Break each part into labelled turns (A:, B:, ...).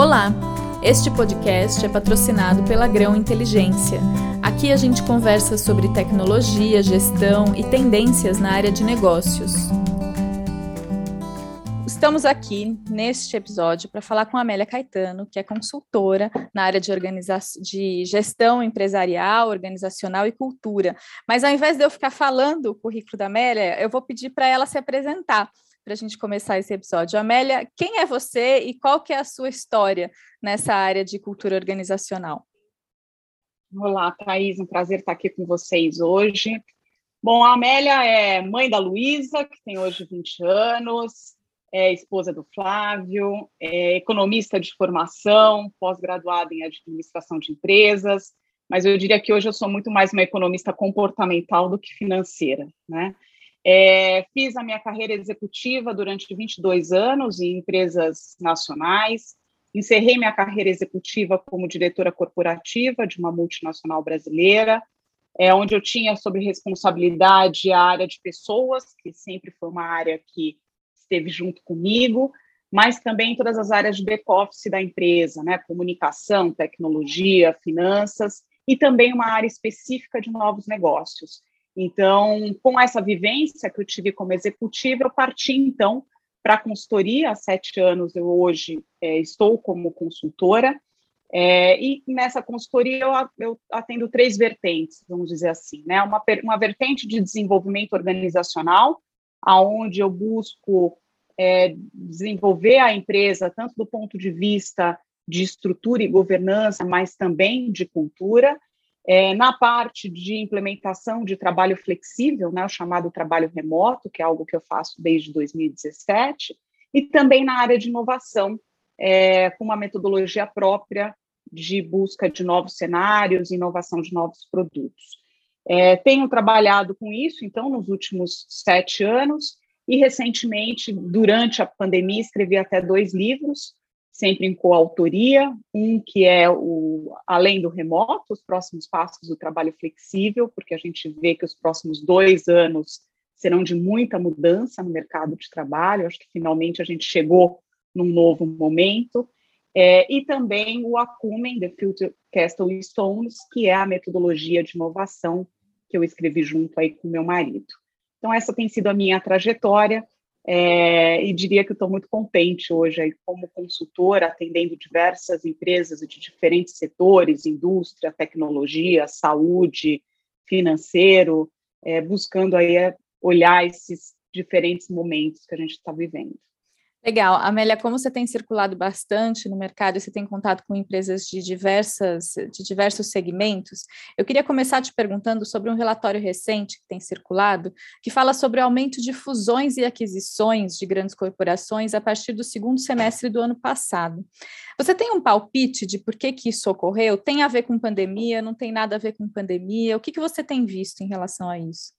A: Olá! Este podcast é patrocinado pela Grão Inteligência. Aqui a gente conversa sobre tecnologia, gestão e tendências na área de negócios. Estamos aqui neste episódio para falar com a Amélia Caetano, que é consultora na área de, de gestão empresarial, organizacional e cultura. Mas ao invés de eu ficar falando o currículo da Amélia, eu vou pedir para ela se apresentar para a gente começar esse episódio. Amélia, quem é você e qual que é a sua história nessa área de cultura organizacional?
B: Olá, Thaís, um prazer estar aqui com vocês hoje. Bom, a Amélia é mãe da Luísa, que tem hoje 20 anos, é esposa do Flávio, é economista de formação, pós-graduada em administração de empresas, mas eu diria que hoje eu sou muito mais uma economista comportamental do que financeira, né? É, fiz a minha carreira executiva durante 22 anos em empresas nacionais. Encerrei minha carreira executiva como diretora corporativa de uma multinacional brasileira, é, onde eu tinha sob responsabilidade a área de pessoas, que sempre foi uma área que esteve junto comigo, mas também todas as áreas de back-office da empresa, né? comunicação, tecnologia, finanças, e também uma área específica de novos negócios. Então, com essa vivência que eu tive como executiva, eu parti então para a consultoria. Há sete anos eu hoje é, estou como consultora. É, e nessa consultoria eu, eu, atendo três vertentes, vamos dizer assim, né? Uma, uma vertente de desenvolvimento organizacional, aonde eu busco é, desenvolver a empresa tanto do ponto de vista de estrutura e governança, mas também de cultura. É, na parte de implementação de trabalho flexível, né, o chamado trabalho remoto, que é algo que eu faço desde 2017, e também na área de inovação, é, com uma metodologia própria de busca de novos cenários, inovação de novos produtos. É, tenho trabalhado com isso, então, nos últimos sete anos, e recentemente, durante a pandemia, escrevi até dois livros, sempre em coautoria, um que é o além do remoto, os próximos passos do trabalho flexível, porque a gente vê que os próximos dois anos serão de muita mudança no mercado de trabalho. Acho que finalmente a gente chegou num novo momento. É, e também o Acumen, The Future Castle Stones, que é a metodologia de inovação que eu escrevi junto aí com meu marido. Então, essa tem sido a minha trajetória. É, e diria que estou muito contente hoje aí como consultora, atendendo diversas empresas de diferentes setores, indústria, tecnologia, saúde, financeiro, é, buscando aí é, olhar esses diferentes momentos que a gente está vivendo.
A: Legal. Amélia, como você tem circulado bastante no mercado e você tem contato com empresas de, diversas, de diversos segmentos, eu queria começar te perguntando sobre um relatório recente que tem circulado, que fala sobre o aumento de fusões e aquisições de grandes corporações a partir do segundo semestre do ano passado. Você tem um palpite de por que, que isso ocorreu? Tem a ver com pandemia? Não tem nada a ver com pandemia? O que, que você tem visto em relação a isso?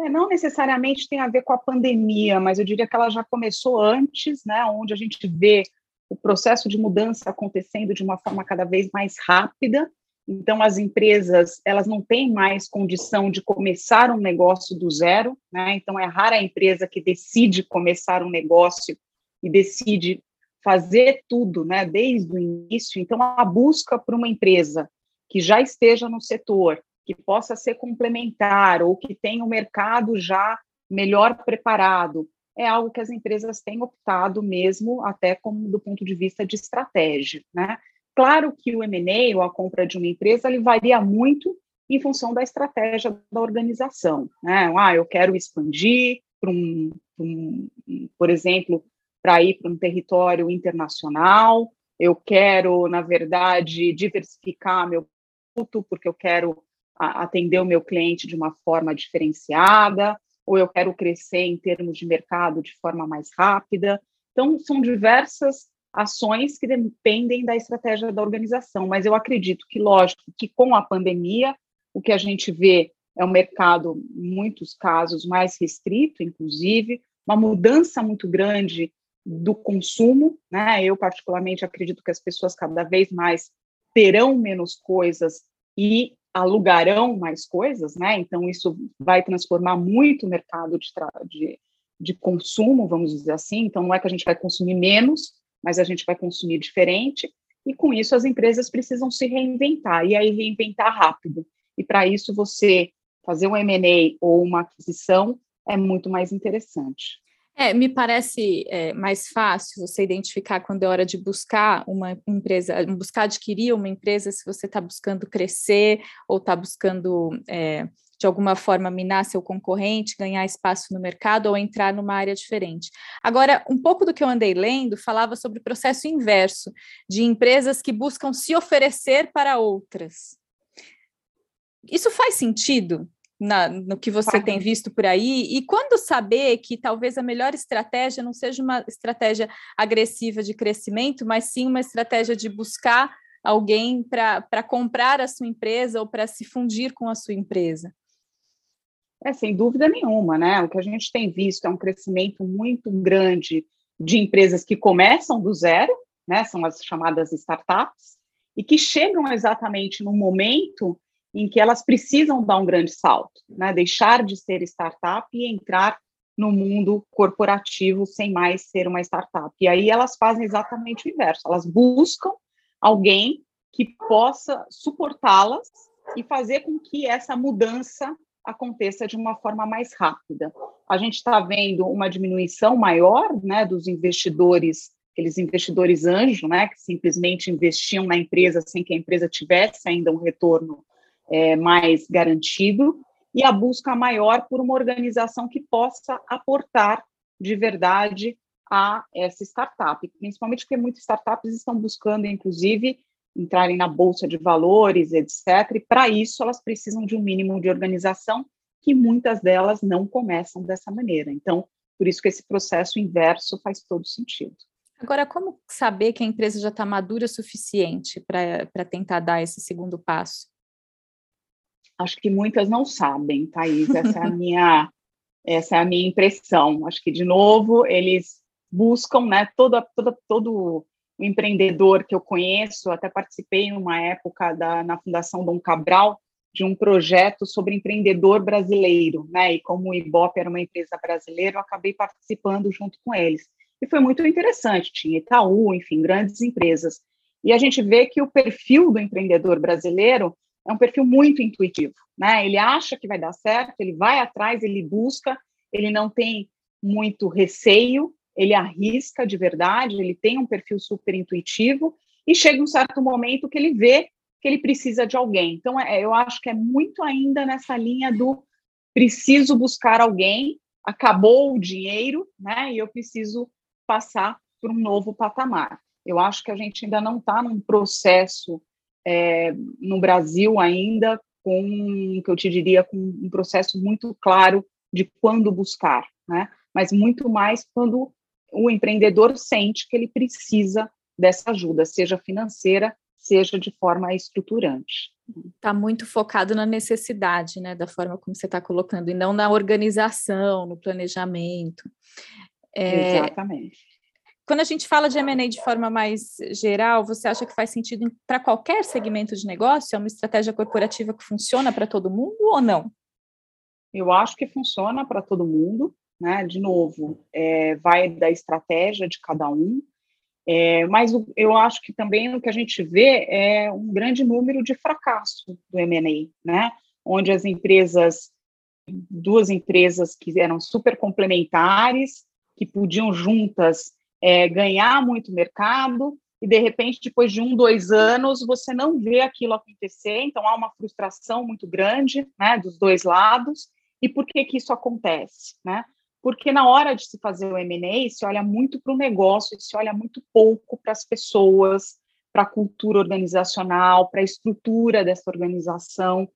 B: É, não necessariamente tem a ver com a pandemia, mas eu diria que ela já começou antes, né, onde a gente vê o processo de mudança acontecendo de uma forma cada vez mais rápida. Então, as empresas elas não têm mais condição de começar um negócio do zero, né? Então, é rara a empresa que decide começar um negócio e decide fazer tudo, né, desde o início. Então, a busca por uma empresa que já esteja no setor, que possa ser complementar ou que tenha o um mercado já melhor preparado, é algo que as empresas têm optado mesmo, até como do ponto de vista de estratégia. Né? Claro que o M&A, ou a compra de uma empresa, ele varia muito em função da estratégia da organização. Né? Ah, eu quero expandir para um, um, por exemplo, para ir para um território internacional, eu quero, na verdade, diversificar meu produto, porque eu quero atender o meu cliente de uma forma diferenciada, ou eu quero crescer em termos de mercado de forma mais rápida. Então, são diversas ações que dependem da estratégia da organização, mas eu acredito que, lógico, que com a pandemia, o que a gente vê é um mercado, em muitos casos, mais restrito, inclusive, uma mudança muito grande do consumo, né? Eu, particularmente, acredito que as pessoas cada vez mais terão menos coisas e alugarão mais coisas, né? Então, isso vai transformar muito o mercado de, de, de, consumo, vamos dizer assim. Então, não é que a gente vai consumir menos, mas a gente vai consumir diferente, e com isso as empresas precisam se reinventar, e aí reinventar rápido. E para isso você fazer um M&A ou uma aquisição é muito mais interessante.
A: É, me parece é, mais fácil você identificar quando é hora de buscar uma empresa, buscar adquirir uma empresa, se você está buscando crescer ou está buscando, é, de alguma forma, minar seu concorrente, ganhar espaço no mercado ou entrar numa área diferente. Agora, um pouco do que eu andei lendo falava sobre o processo inverso, de empresas que buscam se oferecer para outras. Isso faz sentido? Na, no que você tem visto por aí? E quando saber que talvez a melhor estratégia não seja uma estratégia agressiva de crescimento, mas sim uma estratégia de buscar alguém para comprar a sua empresa ou para se fundir com a sua empresa?
B: É, sem dúvida nenhuma, né? O que a gente tem visto é um crescimento muito grande de empresas que começam do zero, né? São as chamadas startups, e que chegam exatamente no momento em que elas precisam dar um grande salto, né? deixar de ser startup e entrar no mundo corporativo sem mais ser uma startup. E aí elas fazem exatamente o inverso, elas buscam alguém que possa suportá-las e fazer com que essa mudança aconteça de uma forma mais rápida. A gente está vendo uma diminuição maior né, dos investidores, aqueles investidores anjo, né, que simplesmente investiam na empresa sem que a empresa tivesse ainda um retorno é, mais garantido e a busca maior por uma organização que possa aportar de verdade a essa startup, principalmente porque muitas startups estão buscando, inclusive, entrarem na bolsa de valores, etc. E para isso elas precisam de um mínimo de organização que muitas delas não começam dessa maneira. Então, por isso que esse processo inverso faz todo sentido.
A: Agora, como saber que a empresa já está madura o suficiente para tentar dar esse segundo passo?
B: Acho que muitas não sabem, Thaís. Essa é a minha, essa é a minha impressão. Acho que, de novo, eles buscam, né, toda, toda, todo o empreendedor que eu conheço, até participei em uma época da, na Fundação Dom Cabral, de um projeto sobre empreendedor brasileiro, né? E como o Ibope era uma empresa brasileira, eu acabei participando junto com eles. E foi muito interessante, tinha Itaú, enfim, grandes empresas. E a gente vê que o perfil do empreendedor brasileiro é um perfil muito intuitivo, né? Ele acha que vai dar certo, ele vai atrás, ele busca, ele não tem muito receio, ele arrisca de verdade, ele tem um perfil super intuitivo e chega um certo momento que ele vê que ele precisa de alguém. Então, é, eu acho que é muito ainda nessa linha do preciso buscar alguém, acabou o dinheiro, né? E eu preciso passar para um novo patamar. Eu acho que a gente ainda não está num processo é, no Brasil ainda com, que eu te diria, com um processo muito claro de quando buscar, né? Mas muito mais quando o empreendedor sente que ele precisa dessa ajuda, seja financeira, seja de forma estruturante.
A: Está muito focado na necessidade, né, da forma como você está colocando, e não na organização, no planejamento.
B: É, Exatamente.
A: Quando a gente fala de M&A de forma mais geral, você acha que faz sentido para qualquer segmento de negócio? É uma estratégia corporativa que funciona para todo mundo ou não?
B: Eu acho que funciona para todo mundo, né? De novo, é, vai da estratégia de cada um, é, mas eu acho que também o que a gente vê é um grande número de fracasso do M&A, né? Onde as empresas, duas empresas que eram super complementares, que podiam juntas é, ganhar muito mercado e de repente depois de um dois anos você não vê aquilo acontecer então há uma frustração muito grande né dos dois lados. E por que que isso acontece né? Porque na hora de se fazer o M&A se olha muito para o negócio se olha muito pouco para as pessoas para a cultura organizacional para a estrutura dessa organização.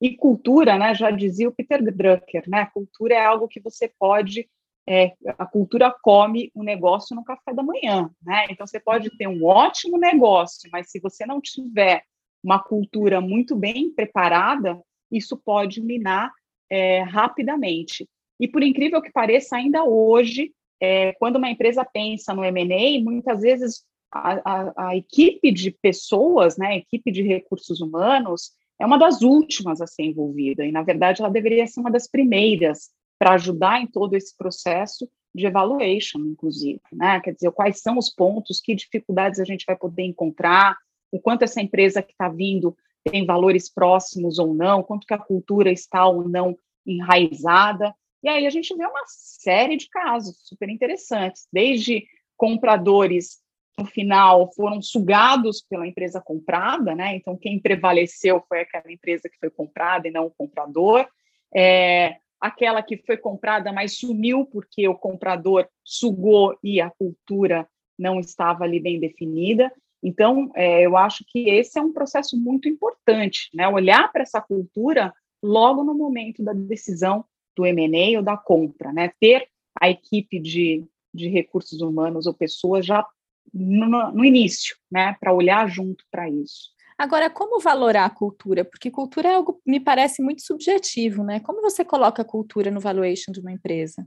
B: E cultura né já dizia o Peter Drucker né cultura é algo que você pode é, a cultura come o negócio no café da manhã, né? Então você pode ter um ótimo negócio, mas se você não tiver uma cultura muito bem preparada, isso pode minar é, rapidamente. E por incrível que pareça, ainda hoje, é, quando uma empresa pensa no M&A, muitas vezes a, a, a, equipe de pessoas, né, a equipe de recursos humanos, é uma das últimas a ser envolvida, e na verdade ela deveria ser uma das primeiras para ajudar em todo esse processo de evaluation, inclusive, né? Quer dizer, quais são os pontos, que dificuldades a gente vai poder encontrar, o quanto essa empresa que está vindo tem valores próximos ou não, quanto que a cultura está ou não enraizada. E aí a gente vê uma série de casos super interessantes, desde compradores no final foram sugados pela empresa comprada, né? Então quem prevaleceu foi aquela empresa que foi comprada e não o comprador. É, aquela que foi comprada, mas sumiu porque o comprador sugou e a cultura não estava ali bem definida. Então, é, eu acho que esse é um processo muito importante, né? Olhar para essa cultura logo no momento da decisão do M&A ou da compra, né? Ter a equipe de, de recursos humanos ou pessoas já no, no início, né? Para olhar junto para isso.
A: Agora, como valorar a cultura? Porque cultura é algo, me parece, muito subjetivo, né? Como você coloca a cultura no valuation de uma empresa?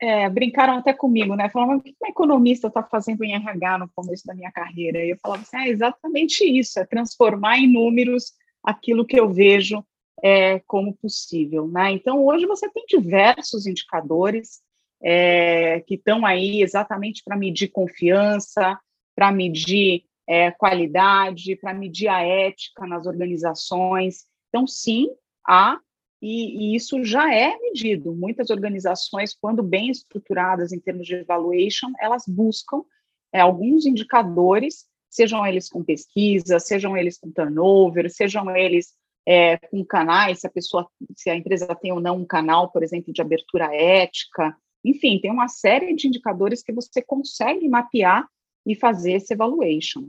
B: É, brincaram até comigo, né? Falavam, o que uma economista está fazendo em RH no começo da minha carreira? E eu falava assim, é exatamente isso, é transformar em números aquilo que eu vejo é, como possível, né? Então, hoje você tem diversos indicadores é, que estão aí exatamente para medir confiança, para medir é, qualidade, para medir a ética nas organizações. Então, sim, há, e, e, isso já é medido. Muitas organizações, quando bem estruturadas em termos de evaluation, elas buscam é, alguns indicadores, sejam eles com pesquisa, sejam eles com turnover, sejam eles é, com canais, se a pessoa, se a empresa tem ou não um canal, por exemplo, de abertura ética. Enfim, tem uma série de indicadores que você consegue mapear e fazer esse evaluation.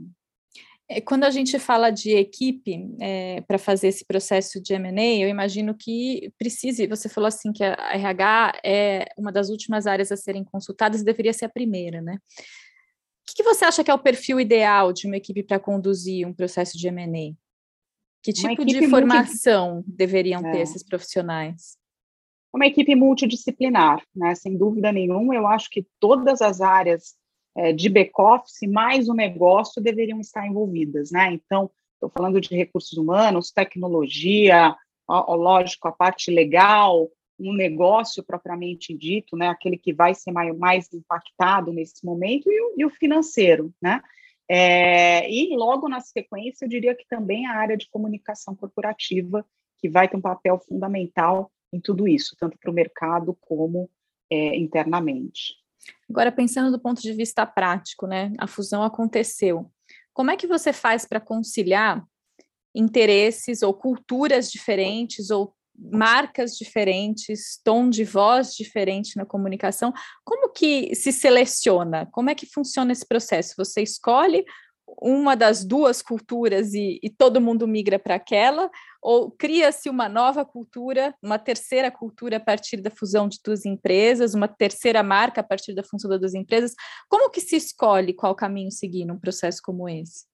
A: É, quando a gente fala de equipe é, para fazer esse processo de M&A, eu imagino que precise, você falou assim que a RH é uma das últimas áreas a serem consultadas deveria ser a primeira, né? O que, que você acha que é o perfil ideal de uma equipe para conduzir um processo de M&A? Que tipo de formação multi... deveriam é. ter esses profissionais?
B: Uma equipe multidisciplinar, né? Sem dúvida nenhuma, eu acho que todas as áreas é, de back-office mais o negócio deveriam estar envolvidas, né? Então, estou falando de recursos humanos, tecnologia, ó, ó, lógico, a parte legal, um negócio propriamente dito, né? Aquele que vai ser mais, mais impactado nesse momento, e o, e o financeiro, né? É, e logo na sequência, eu diria que também a área de comunicação corporativa, que vai ter um papel fundamental em tudo isso, tanto para o mercado como é, internamente.
A: Agora, pensando do ponto de vista prático, né? A fusão aconteceu. Como é que você faz para conciliar interesses ou culturas diferentes ou marcas diferentes, tom de voz diferente na comunicação? Como que se seleciona? Como é que funciona esse processo? Você escolhe uma das duas culturas e, e todo mundo migra para aquela, ou cria-se uma nova cultura, uma terceira cultura a partir da fusão de duas empresas, uma terceira marca a partir da fusão das duas empresas? Como que se escolhe qual caminho seguir num processo como esse?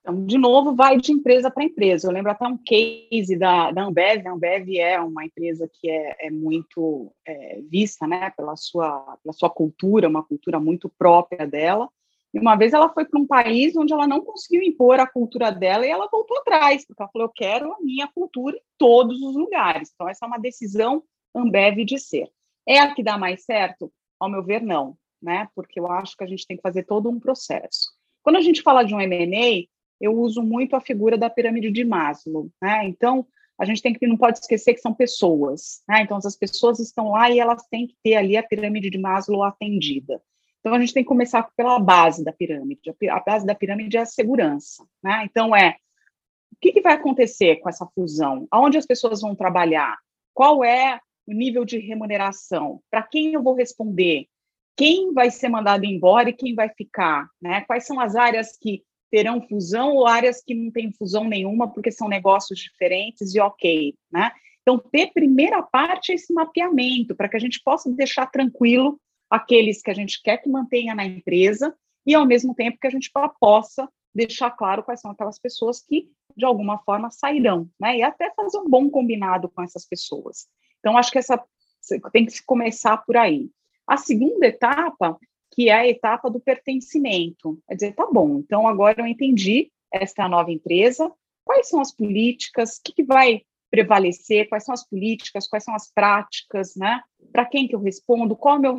B: Então, de novo, vai de empresa para empresa. Eu lembro até um case da, da Ambev. A Ambev é uma empresa que é, é muito é, vista né, pela, sua, pela sua cultura, uma cultura muito própria dela. E uma vez ela foi para um país onde ela não conseguiu impor a cultura dela e ela voltou atrás, porque ela falou: eu quero a minha cultura em todos os lugares. Então, essa é uma decisão Ambev de ser. É a que dá mais certo? Ao meu ver, não, né? Porque eu acho que a gente tem que fazer todo um processo. Quando a gente fala de um M&A, eu uso muito a figura da pirâmide de Maslow, né? Então, a gente tem que não pode esquecer que são pessoas, né? Então, as pessoas estão lá e elas têm que ter ali a pirâmide de Maslow atendida. Então, a gente tem que começar pela base da pirâmide. A base da pirâmide é a segurança. Né? Então, é o que, que vai acontecer com essa fusão? Aonde as pessoas vão trabalhar? Qual é o nível de remuneração? Para quem eu vou responder? Quem vai ser mandado embora e quem vai ficar? Né? Quais são as áreas que terão fusão ou áreas que não têm fusão nenhuma porque são negócios diferentes e ok, né? Então, ter primeira parte é esse mapeamento, para que a gente possa deixar tranquilo aqueles que a gente quer que mantenha na empresa e, ao mesmo tempo, que a gente possa deixar claro quais são aquelas pessoas que, de alguma forma, sairão, né? E até fazer um bom combinado com essas pessoas. Então, acho que essa tem que começar por aí. A segunda etapa, que é a etapa do pertencimento, é dizer, tá bom, então agora eu entendi esta nova empresa, quais são as políticas, o que, que vai prevalecer, quais são as políticas, quais são as práticas, né? Para quem que eu respondo, qual, meu,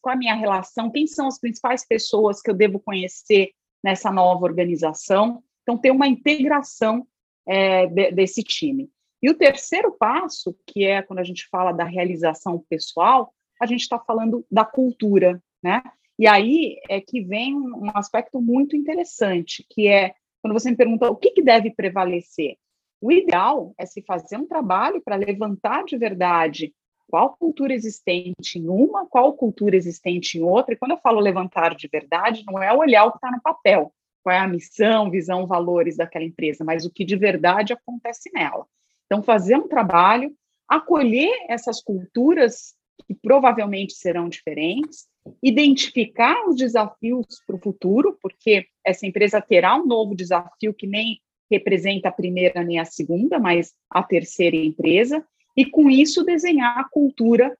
B: qual a minha relação, quem são as principais pessoas que eu devo conhecer nessa nova organização. Então, ter uma integração é, de, desse time. E o terceiro passo, que é quando a gente fala da realização pessoal, a gente está falando da cultura, né? E aí é que vem um aspecto muito interessante, que é quando você me pergunta o que, que deve prevalecer. O ideal é se fazer um trabalho para levantar de verdade qual cultura existente em uma, qual cultura existente em outra. E quando eu falo levantar de verdade, não é olhar o que está no papel, qual é a missão, visão, valores daquela empresa, mas o que de verdade acontece nela. Então, fazer um trabalho, acolher essas culturas que provavelmente serão diferentes, identificar os desafios para o futuro, porque essa empresa terá um novo desafio que nem representa a primeira nem a segunda, mas a terceira empresa, e com isso desenhar a cultura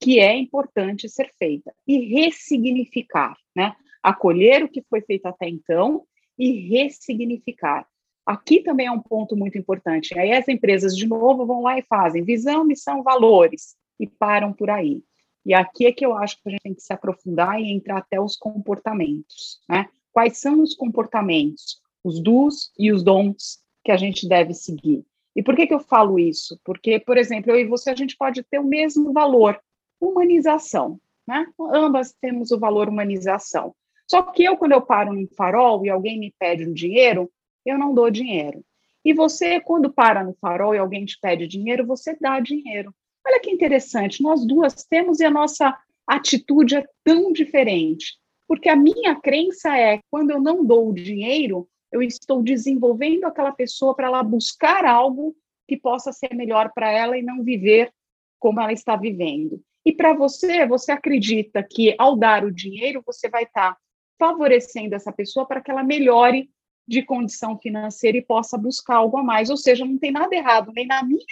B: que é importante ser feita e ressignificar, né? Acolher o que foi feito até então e ressignificar. Aqui também é um ponto muito importante. Aí as empresas, de novo, vão lá e fazem visão, missão, valores e param por aí. E aqui é que eu acho que a gente tem que se aprofundar e entrar até os comportamentos, né? Quais são os comportamentos? Os dos e os dons que a gente deve seguir. E por que, que eu falo isso? Porque, por exemplo, eu e você, a gente pode ter o mesmo valor, humanização, né? Ambas temos o valor humanização. Só que eu, quando eu paro num farol e alguém me pede um dinheiro, eu não dou dinheiro. E você, quando para no farol e alguém te pede dinheiro, você dá dinheiro. Olha que interessante, nós duas temos e a nossa atitude é tão diferente. Porque a minha crença é, quando eu não dou o dinheiro, eu estou desenvolvendo aquela pessoa para ela buscar algo que possa ser melhor para ela e não viver como ela está vivendo. E para você, você acredita que ao dar o dinheiro, você vai estar tá favorecendo essa pessoa para que ela melhore de condição financeira e possa buscar algo a mais. Ou seja, não tem nada errado nem na minha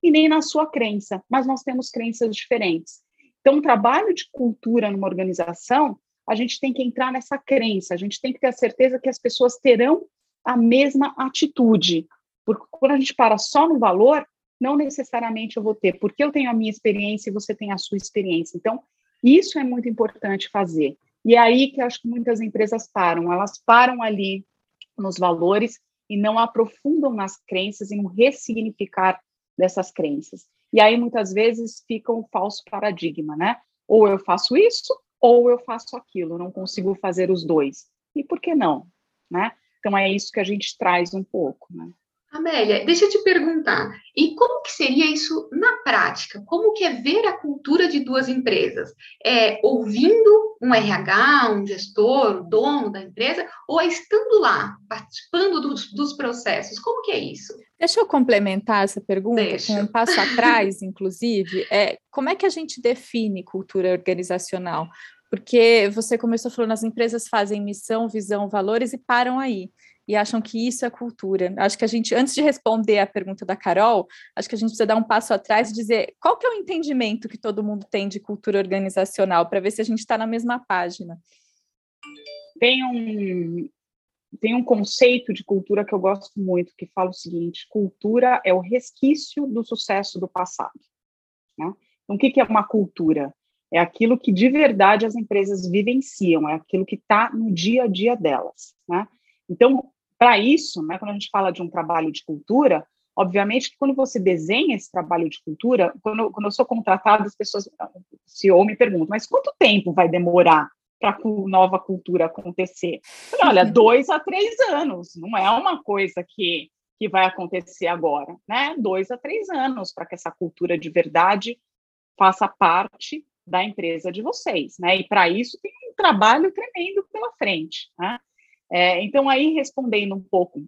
B: e nem na sua crença, mas nós temos crenças diferentes. Então, o trabalho de cultura numa organização a gente tem que entrar nessa crença, a gente tem que ter a certeza que as pessoas terão a mesma atitude. Porque quando a gente para só no valor, não necessariamente eu vou ter, porque eu tenho a minha experiência e você tem a sua experiência. Então, isso é muito importante fazer. E é aí que acho que muitas empresas param, elas param ali nos valores e não aprofundam nas crenças e no ressignificar dessas crenças. E aí muitas vezes fica um falso paradigma, né? Ou eu faço isso ou eu faço aquilo, não consigo fazer os dois. E por que não? Né? Então é isso que a gente traz um pouco. Né?
C: Amélia, deixa eu te perguntar, e como que seria isso na prática? Como que é ver a cultura de duas empresas? É ouvindo um RH, um gestor, o dono da empresa, ou é estando lá, participando dos, dos processos? Como que é isso?
A: Deixa eu complementar essa pergunta Deixa. com um passo atrás, inclusive. É, como é que a gente define cultura organizacional? porque você começou falando, as empresas fazem missão, visão, valores e param aí. E acham que isso é cultura. Acho que a gente, antes de responder a pergunta da Carol, acho que a gente precisa dar um passo atrás e dizer qual que é o entendimento que todo mundo tem de cultura organizacional, para ver se a gente está na mesma página.
B: Tem um, tem um conceito de cultura que eu gosto muito, que fala o seguinte: cultura é o resquício do sucesso do passado. Né? Então, o que, que é uma cultura? é aquilo que de verdade as empresas vivenciam, é aquilo que está no dia a dia delas. Né? Então, para isso, né, quando a gente fala de um trabalho de cultura, obviamente que quando você desenha esse trabalho de cultura, quando, quando eu sou contratada, as pessoas, se ou me perguntam, mas quanto tempo vai demorar para a nova cultura acontecer? Olha, dois a três anos, não é uma coisa que, que vai acontecer agora, né? Dois a três anos para que essa cultura de verdade faça parte da empresa de vocês, né? E para isso tem um trabalho tremendo pela frente, né? É, então, aí, respondendo um pouco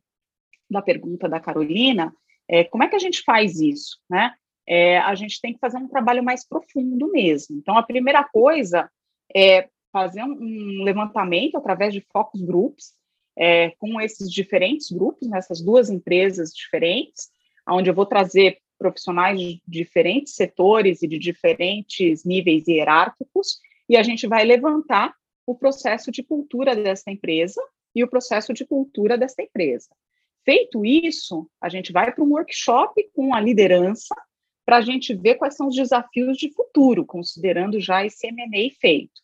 B: da pergunta da Carolina, é, como é que a gente faz isso, né? É, a gente tem que fazer um trabalho mais profundo mesmo. Então, a primeira coisa é fazer um, levantamento através de focus groups, é, com esses diferentes grupos, nessas duas empresas diferentes, onde eu vou trazer profissionais de diferentes setores e de diferentes níveis hierárquicos, e a gente vai levantar o processo de cultura dessa empresa e o processo de cultura dessa empresa. Feito isso, a gente vai para um workshop com a liderança para a gente ver quais são os desafios de futuro, considerando já esse M&A feito.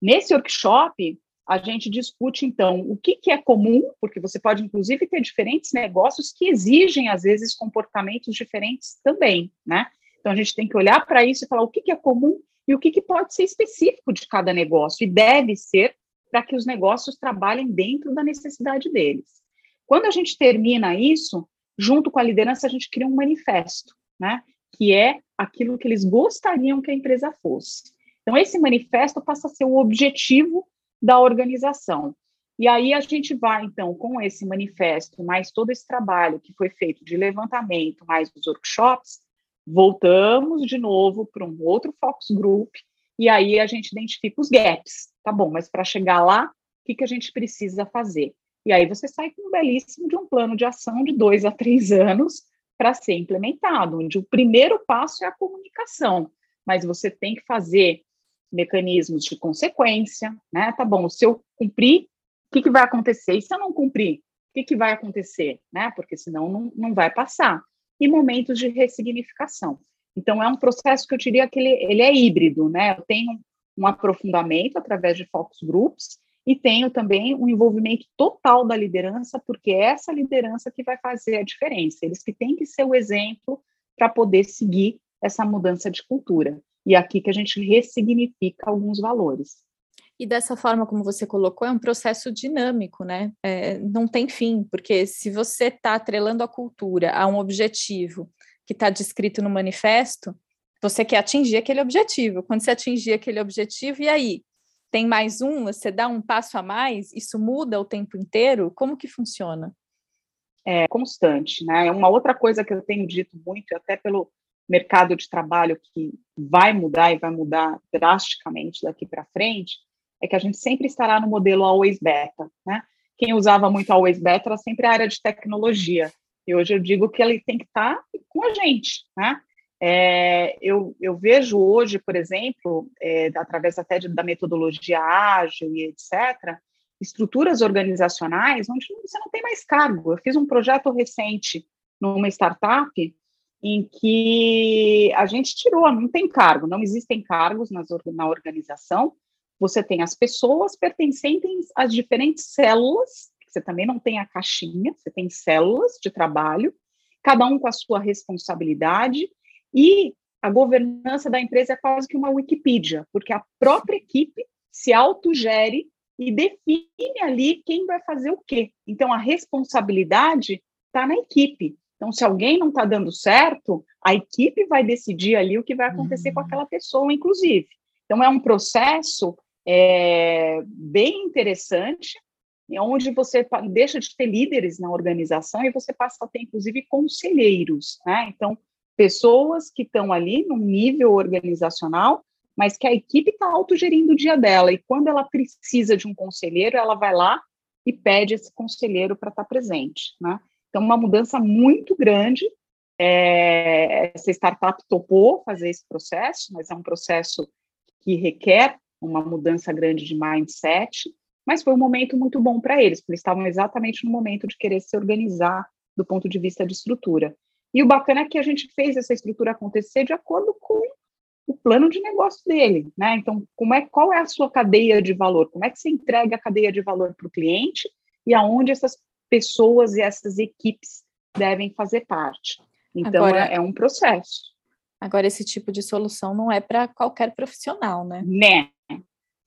B: Nesse workshop, a gente discute, então, o que, que é comum, porque você pode, inclusive, ter diferentes negócios que exigem, às vezes, comportamentos diferentes também, né? Então, a gente tem que olhar para isso e falar o que, que é comum e o que, que pode ser específico de cada negócio, e deve ser para que os negócios trabalhem dentro da necessidade deles. Quando a gente termina isso, junto com a liderança, a gente cria um manifesto, né? Que é aquilo que eles gostariam que a empresa fosse. Então, esse manifesto passa a ser o objetivo da organização. E aí a gente vai, então, com esse manifesto, mais todo esse trabalho que foi feito de levantamento, mais os workshops, voltamos de novo para um outro focus group, e aí a gente identifica os gaps. Tá bom, mas para chegar lá, o que, que a gente precisa fazer? E aí você sai com um belíssimo de um plano de ação de dois a três anos para ser implementado, onde o primeiro passo é a comunicação, mas você tem que fazer mecanismos de consequência, né? Tá bom, se eu cumprir, o que, que vai acontecer? E se eu não cumprir, o que, que vai acontecer? Né? Porque senão não, não vai passar e momentos de ressignificação. Então, é um processo que eu diria que ele, ele é híbrido, né? Eu tenho um aprofundamento através de focus groups e tenho também um envolvimento total da liderança, porque é essa liderança que vai fazer a diferença. Eles que têm que ser o exemplo para poder seguir essa mudança de cultura. E é aqui que a gente ressignifica alguns valores.
A: E dessa forma, como você colocou, é um processo dinâmico, né? É, não tem fim, porque se você está atrelando a cultura a um objetivo que está descrito no manifesto, você quer atingir aquele objetivo. Quando você atingir aquele objetivo, e aí? Tem mais um? Você dá um passo a mais? Isso muda o tempo inteiro? Como que funciona?
B: É constante, né? Uma outra coisa que eu tenho dito muito, até pelo mercado de trabalho que vai mudar e vai mudar drasticamente daqui para frente, é que a gente sempre estará no modelo always beta, né? Quem usava muito always beta era sempre a área de tecnologia. E hoje eu digo que ele tem que estar com a gente, né? É, eu, eu, vejo hoje, por exemplo, é, através até de, da metodologia ágil e etc., estruturas organizacionais onde você não tem mais cargo. Eu fiz um projeto recente numa startup em que a gente tirou, não tem cargo, não existem cargos nas, na organização, você tem as pessoas pertencentes às diferentes células, você também não tem a caixinha, você tem células de trabalho, cada um com a sua responsabilidade, e a governança da empresa é quase que uma Wikipedia, porque a própria equipe se autogere e define ali quem vai fazer o quê. Então, a responsabilidade está na equipe. Então, se alguém não está dando certo, a equipe vai decidir ali o que vai acontecer uhum. com aquela pessoa, inclusive. Então, é um processo é, bem interessante, onde você deixa de ter líderes na organização e você passa a ter, inclusive, conselheiros, né? Então, pessoas que estão ali no nível organizacional, mas que a equipe está autogerindo o dia dela, e quando ela precisa de um conselheiro, ela vai lá e pede esse conselheiro para estar tá presente, né? Então, uma mudança muito grande, é, essa startup topou fazer esse processo, mas é um processo que requer uma mudança grande de mindset, mas foi um momento muito bom para eles, porque eles estavam exatamente no momento de querer se organizar do ponto de vista de estrutura. E o bacana é que a gente fez essa estrutura acontecer de acordo com o plano de negócio dele, né? Então, como é, qual é a sua cadeia de valor? Como é que você entrega a cadeia de valor para o cliente e aonde essas pessoas e essas equipes devem fazer parte? Então, Agora, é, é um processo.
A: Agora, esse tipo de solução não é para qualquer profissional, né?
B: Né,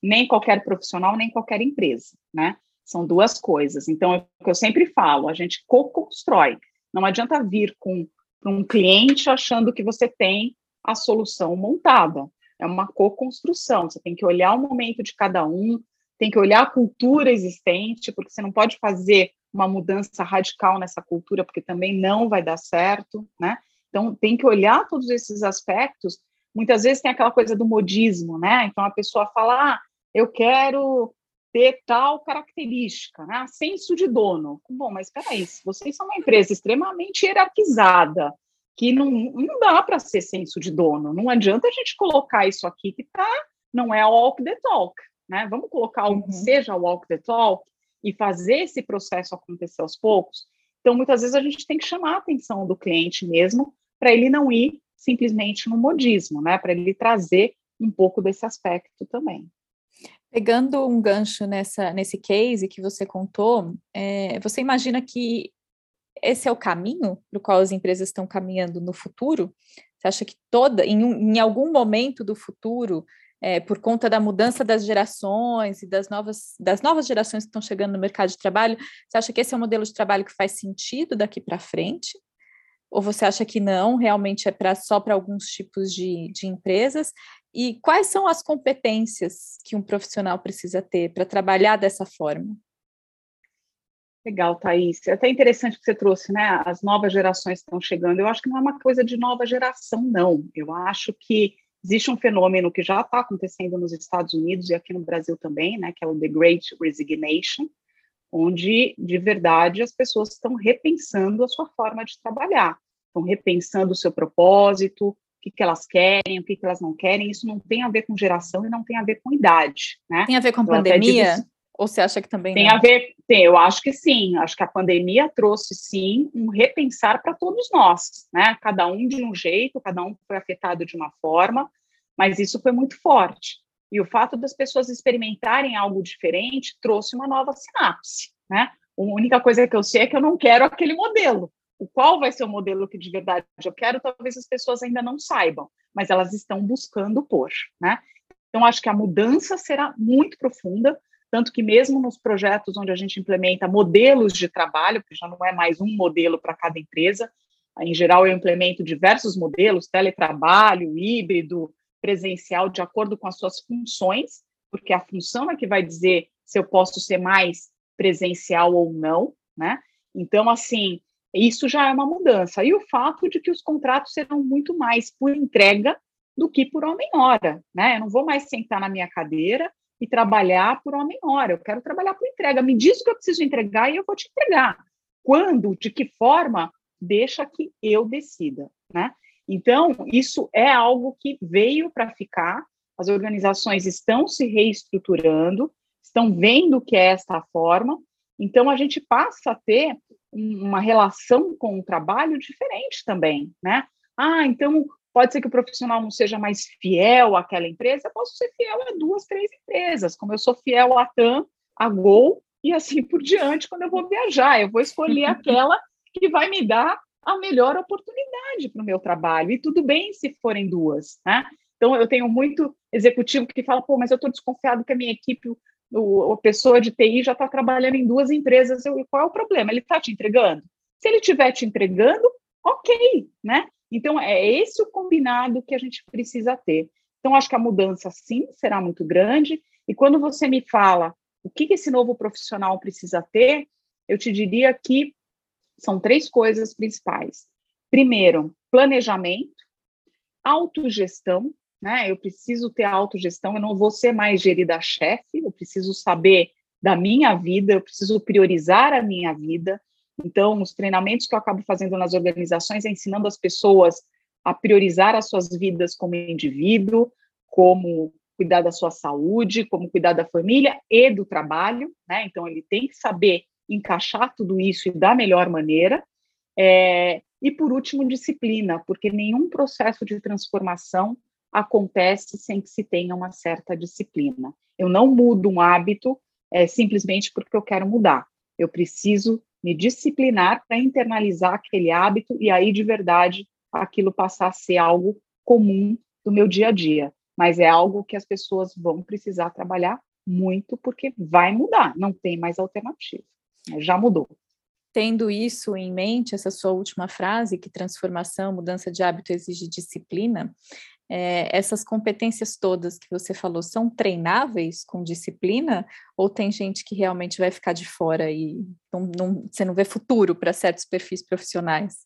B: nem qualquer profissional, nem qualquer empresa, né? São duas coisas. Então, é o que eu sempre falo, a gente co-constrói. Não adianta vir com um cliente achando que você tem a solução montada. É uma co-construção. Você tem que olhar o momento de cada um, tem que olhar a cultura existente, porque você não pode fazer uma mudança radical nessa cultura, porque também não vai dar certo, né? Então, tem que olhar todos esses aspectos. Muitas vezes tem aquela coisa do modismo, né? Então, a pessoa fala, ah, eu quero ter tal característica, né? Senso de dono. Bom, mas espera aí, vocês são uma empresa extremamente hierarquizada, que não, não dá para ser senso de dono. Não adianta a gente colocar isso aqui que tá, não é walk the talk, né? Vamos colocar algo uhum. que seja walk the talk e fazer esse processo acontecer aos poucos. Então, muitas vezes a gente tem que chamar a atenção do cliente mesmo, para ele não ir simplesmente no modismo, né? Para ele trazer um pouco desse aspecto também.
A: Pegando um gancho nessa, nesse case que você contou, é, você imagina que esse é o caminho para o qual as empresas estão caminhando no futuro? Você acha que toda, em, em algum momento do futuro, é, por conta da mudança das gerações e das novas, das novas gerações que estão chegando no mercado de trabalho, você acha que esse é um modelo de trabalho que faz sentido daqui para frente? Ou você acha que não, realmente é pra, só para alguns tipos de, de empresas? E quais são as competências que um profissional precisa ter para trabalhar dessa forma?
B: Legal, Thaís. É até interessante que você trouxe, né? As novas gerações estão chegando. Eu acho que não é uma coisa de nova geração, não. Eu acho que existe um fenômeno que já está acontecendo nos Estados Unidos e aqui no Brasil também, né? Que é o The Great Resignation, onde, de verdade, as pessoas estão repensando a sua forma de trabalhar, estão repensando o seu propósito, que, que elas querem, o que, que elas não querem. Isso não tem a ver com geração e não tem a ver com idade, né?
A: Tem a ver com então, pandemia? Ou você acha que também
B: tem
A: não?
B: a ver? Tem, eu acho que sim. Acho que a pandemia trouxe sim um repensar para todos nós, né? Cada um de um jeito, cada um foi afetado de uma forma, mas isso foi muito forte. E o fato das pessoas experimentarem algo diferente trouxe uma nova sinapse, né? A única coisa que eu sei é que eu não quero aquele modelo o qual vai ser o modelo que de verdade eu quero, talvez as pessoas ainda não saibam, mas elas estão buscando por, né? Então, acho que a mudança será muito profunda, tanto que mesmo nos projetos onde a gente implementa modelos de trabalho, que já não é mais um modelo para cada empresa, em geral eu implemento diversos modelos, teletrabalho, híbrido, presencial, de acordo com as suas funções, porque a função é que vai dizer se eu posso ser mais presencial ou não, né? Então, assim, isso já é uma mudança. E o fato de que os contratos serão muito mais por entrega do que por homem-hora, né? Eu não vou mais sentar na minha cadeira e trabalhar por homem-hora. Eu quero trabalhar por entrega. Me diz o que eu preciso entregar e eu vou te entregar. Quando, de que forma, deixa que eu decida, né? Então, isso é algo que veio para ficar. As organizações estão se reestruturando, estão vendo que é esta forma. Então, a gente passa a ter uma relação com o trabalho diferente também, né? Ah, então pode ser que o profissional não seja mais fiel àquela empresa, eu posso ser fiel a duas, três empresas, como eu sou fiel à TAM, à Gol e assim por diante quando eu vou viajar. Eu vou escolher aquela que vai me dar a melhor oportunidade para o meu trabalho. E tudo bem se forem duas, né? Então, eu tenho muito executivo que fala, pô, mas eu estou desconfiado que a minha equipe o, a pessoa de TI já está trabalhando em duas empresas, eu, qual é o problema? Ele está te entregando? Se ele estiver te entregando, ok, né? Então, é esse o combinado que a gente precisa ter. Então, acho que a mudança, sim, será muito grande, e quando você me fala o que, esse novo profissional precisa ter, eu te diria que são três coisas principais. Primeiro, planejamento, autogestão, né? Eu preciso ter autogestão, eu não vou ser mais gerida a chefe, eu preciso saber da minha vida, eu preciso priorizar a minha vida. Então, os treinamentos que eu acabo fazendo nas organizações é ensinando as pessoas a priorizar as suas vidas como indivíduo, como cuidar da sua saúde, como cuidar da família e do trabalho, né? Então, ele tem que saber encaixar tudo isso e da melhor maneira. É, e, por último, disciplina, porque nenhum processo de transformação acontece sem que se tenha uma certa disciplina. Eu não mudo um hábito é, simplesmente porque eu quero mudar. Eu preciso me disciplinar para internalizar aquele hábito e aí, de verdade, aquilo passar a ser algo comum do meu dia a dia. Mas é algo que as pessoas vão precisar trabalhar muito porque vai mudar, não tem mais alternativa. Já mudou.
A: Tendo isso em mente, essa sua última frase, que transformação, mudança de hábito exige disciplina, é, essas competências todas que você falou são treináveis com disciplina ou tem gente que realmente vai ficar de fora e não, não, você não vê futuro para certos perfis profissionais?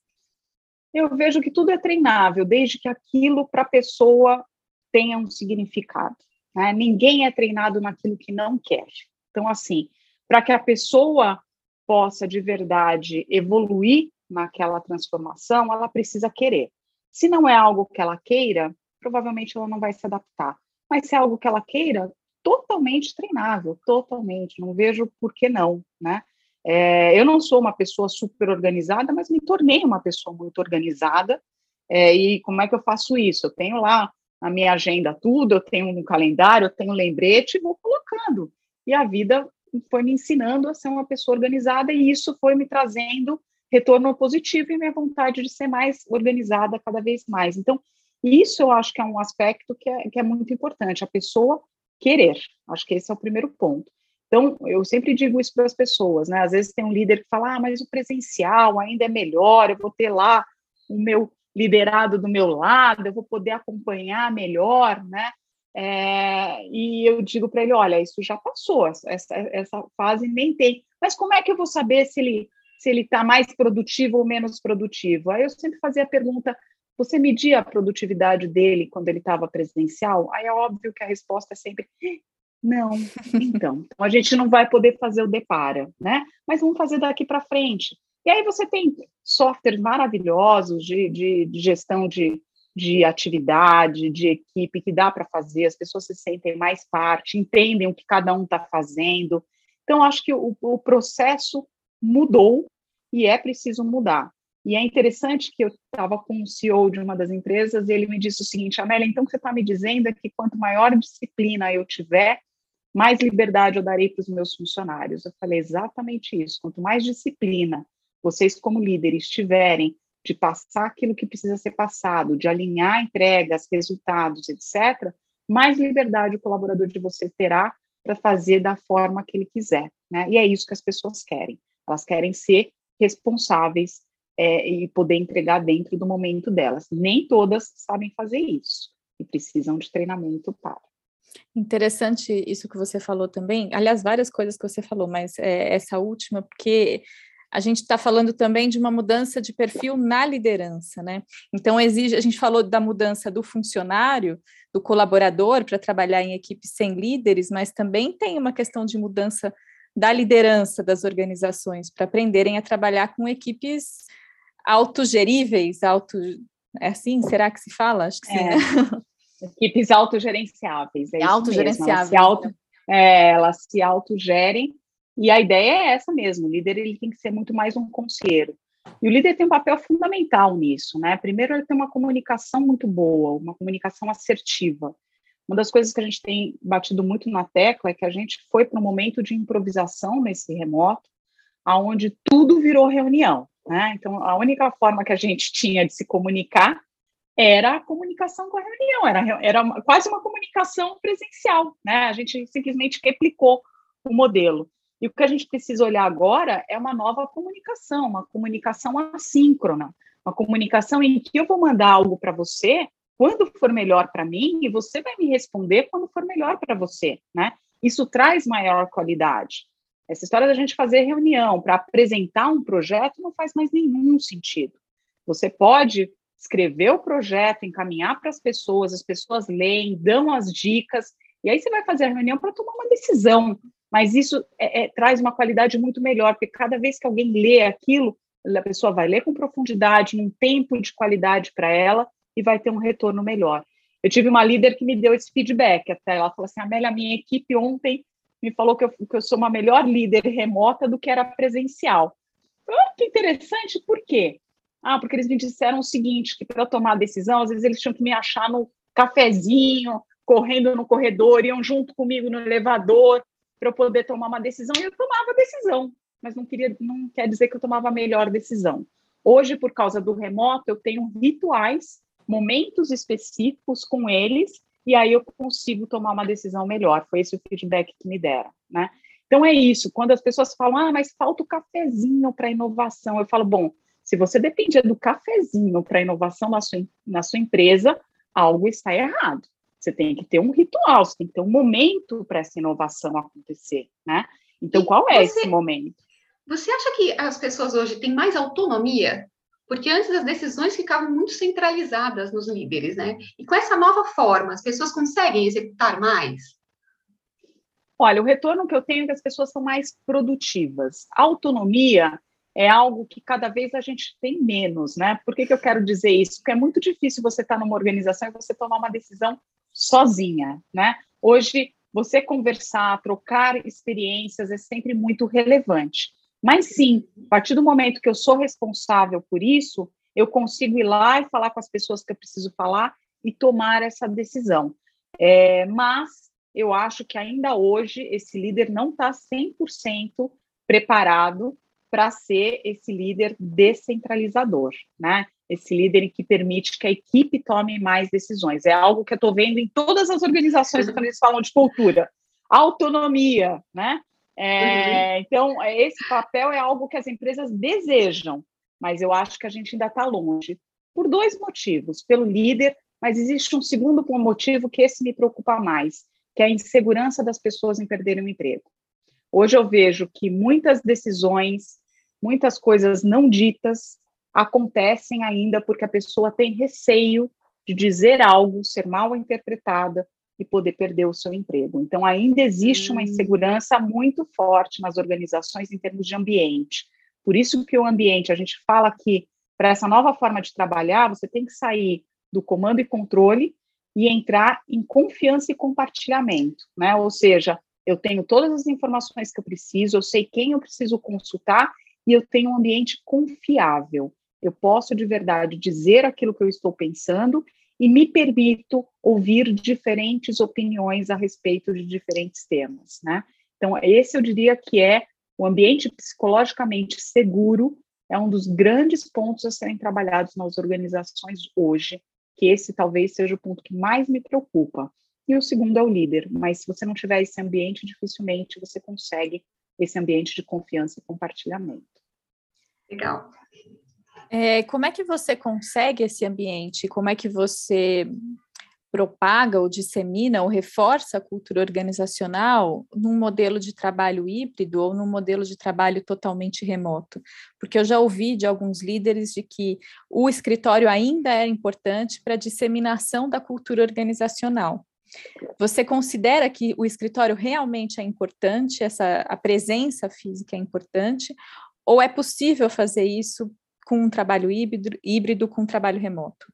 B: Eu vejo que tudo é treinável, desde que aquilo para a pessoa tenha um significado. Né? Ninguém é treinado naquilo que não quer. Então, assim, para que a pessoa possa de verdade evoluir naquela transformação, ela precisa querer. Se não é algo que ela queira, provavelmente ela não vai se adaptar. Mas se é algo que ela queira, totalmente treinável, totalmente. Não vejo por que não, né? É, eu não sou uma pessoa super organizada, mas me tornei uma pessoa muito organizada. É, e como é que eu faço isso? Eu tenho lá a minha agenda tudo, eu tenho um calendário, eu tenho um lembrete vou colocando. E a vida foi me ensinando a ser uma pessoa organizada e isso foi me trazendo retorno positivo e minha vontade de ser mais organizada cada vez mais. Então, isso eu acho que é um aspecto que é, que é muito importante, a pessoa querer. Acho que esse é o primeiro ponto. Então, eu sempre digo isso para as pessoas, né? Às vezes tem um líder que fala, ah, mas o presencial ainda é melhor, eu vou ter lá o meu liderado do meu lado, eu vou poder acompanhar melhor, né? É, e eu digo para ele, olha, isso já passou, essa, essa fase nem tem. Mas como é que eu vou saber se ele se ele está mais produtivo ou menos produtivo? Aí eu sempre fazia a pergunta, você media a produtividade dele quando ele estava presencial? Aí é óbvio que a resposta é sempre não. Então, então a gente não vai poder fazer o depara, né? Mas vamos fazer daqui para frente. E aí você tem softwares maravilhosos de, de, de gestão de, de atividade, de equipe que dá para fazer, as pessoas se sentem mais parte, entendem o que cada um está fazendo. Então, acho que o, o, processo mudou e é preciso mudar. E é interessante que eu estava com o CEO de uma das empresas e ele me disse o seguinte, Amélia, então o que você está me dizendo é que quanto maior disciplina eu tiver, mais liberdade eu darei para os meus funcionários. Eu falei exatamente isso. Quanto mais disciplina vocês, como líderes, tiverem de passar aquilo que precisa ser passado, de alinhar entregas, resultados, etc., mais liberdade o colaborador de você terá para fazer da forma que ele quiser. Né? E é isso que as pessoas querem. Elas querem ser responsáveis é, e poder entregar dentro do momento delas. Nem todas sabem fazer isso e precisam de treinamento para.
A: Interessante isso que você falou também. Aliás, várias coisas que você falou, mas é, essa última, porque a gente está falando também de uma mudança de perfil na liderança, né? Então, exige, a gente falou da mudança do funcionário, do colaborador para trabalhar em equipes sem líderes, mas também tem uma questão de mudança da liderança das organizações para aprenderem a trabalhar com equipes autogeríveis, auto é assim, será que se fala? Acho que sim. É.
B: Né? Equipes autogerenciáveis, é
A: autogerenciáveis.
B: Elas se, auto, é, elas se autogerem e a ideia é essa mesmo, o líder ele tem que ser muito mais um conselheiro. E o líder tem um papel fundamental nisso, né? Primeiro, ele tem uma comunicação muito boa, uma comunicação assertiva. Uma das coisas que a gente tem batido muito na tecla é que a gente foi para um momento de improvisação nesse remoto, aonde tudo virou reunião, né? Então, a única forma que a gente tinha de se comunicar era a comunicação com a reunião, era, era quase uma comunicação presencial, né? A gente simplesmente replicou o modelo. E o que a gente precisa olhar agora é uma nova comunicação, uma comunicação assíncrona, uma comunicação em que eu vou mandar algo para você quando for melhor para mim e você vai me responder quando for melhor para você, né? Isso traz maior qualidade. Essa história da gente fazer reunião para apresentar um projeto não faz mais nenhum sentido. Você pode escrever o projeto, encaminhar para as pessoas, as pessoas leem, dão as dicas, e aí você vai fazer a reunião para tomar uma decisão mas isso é, é, traz uma qualidade muito melhor, porque cada vez que alguém lê aquilo, a pessoa vai ler com profundidade, num tempo de qualidade para ela e vai ter um retorno melhor. Eu tive uma líder que me deu esse feedback, até ela falou assim, Amélia, minha equipe ontem me falou que eu, que eu sou uma melhor líder remota do que era presencial. Ah, que interessante, por quê? Ah, porque eles me disseram o seguinte, que para tomar a decisão, às vezes eles tinham que me achar no cafezinho, correndo no corredor, iam junto comigo no elevador, para eu poder tomar uma decisão e eu tomava decisão, mas não queria, não quer dizer que eu tomava a melhor decisão. Hoje, por causa do remoto, eu tenho rituais, momentos específicos com eles e aí eu consigo tomar uma decisão melhor. Foi esse o feedback que me deram, né? Então é isso. Quando as pessoas falam, ah, mas falta o cafezinho para inovação, eu falo, bom, se você depende do cafezinho para inovação na sua, na sua empresa, algo está errado. Você tem que ter um ritual, você tem que ter um momento para essa inovação acontecer, né? Então, e qual é você, esse momento?
C: Você acha que as pessoas hoje têm mais autonomia? Porque antes as decisões ficavam muito centralizadas nos líderes, né? E com essa nova forma, as pessoas conseguem executar mais?
B: Olha, o retorno que eu tenho é que as pessoas são mais produtivas. A autonomia é algo que cada vez a gente tem menos, né? Por que, que eu quero dizer isso? Porque é muito difícil você estar numa organização e você tomar uma decisão sozinha, né? Hoje, você conversar, trocar experiências é sempre muito relevante. Mas sim, a partir do momento que eu sou responsável por isso, eu consigo ir lá e falar com as pessoas que eu preciso falar e tomar essa decisão. É, mas eu acho que ainda hoje esse líder não está 100% preparado para ser esse líder descentralizador, né? Esse líder que permite que a equipe tome mais decisões. É algo que eu estou vendo em todas as organizações quando eles falam de cultura. Autonomia, né? É, uhum. Então, esse papel é algo que as empresas desejam, mas eu acho que a gente ainda está longe. Por dois motivos. Pelo líder, mas existe um segundo motivo que esse me preocupa mais, que é a insegurança das pessoas em perderem o emprego. Hoje eu vejo que muitas decisões, muitas coisas não ditas acontecem ainda porque a pessoa tem receio de dizer algo, ser mal interpretada e poder perder o seu emprego. Então, ainda existe uma hum. insegurança muito forte nas organizações em termos de ambiente. Por isso que o ambiente, a gente fala que para essa nova forma de trabalhar, você tem que sair do comando e controle e entrar em confiança e compartilhamento, né? Ou seja, eu tenho todas as informações que eu preciso, eu sei quem eu preciso consultar e eu tenho um ambiente confiável. Eu posso de verdade dizer aquilo que eu estou pensando e me permito ouvir diferentes opiniões a respeito de diferentes temas, né? Então, esse eu diria que é o ambiente psicologicamente seguro é um dos grandes pontos a serem trabalhados nas organizações hoje, que esse talvez seja o ponto que mais me preocupa. E o segundo é o líder, mas se você não tiver esse ambiente, dificilmente você consegue esse ambiente de confiança e compartilhamento.
C: Legal.
A: É, como é que você consegue esse ambiente? Como é que você propaga ou dissemina ou reforça a cultura organizacional num modelo de trabalho híbrido ou num modelo de trabalho totalmente remoto? Porque eu já ouvi de alguns líderes de que o escritório ainda é importante para a disseminação da cultura organizacional. Você considera que o escritório realmente é importante, essa a presença física é importante, ou é possível fazer isso com um trabalho híbrido, híbrido com um trabalho remoto?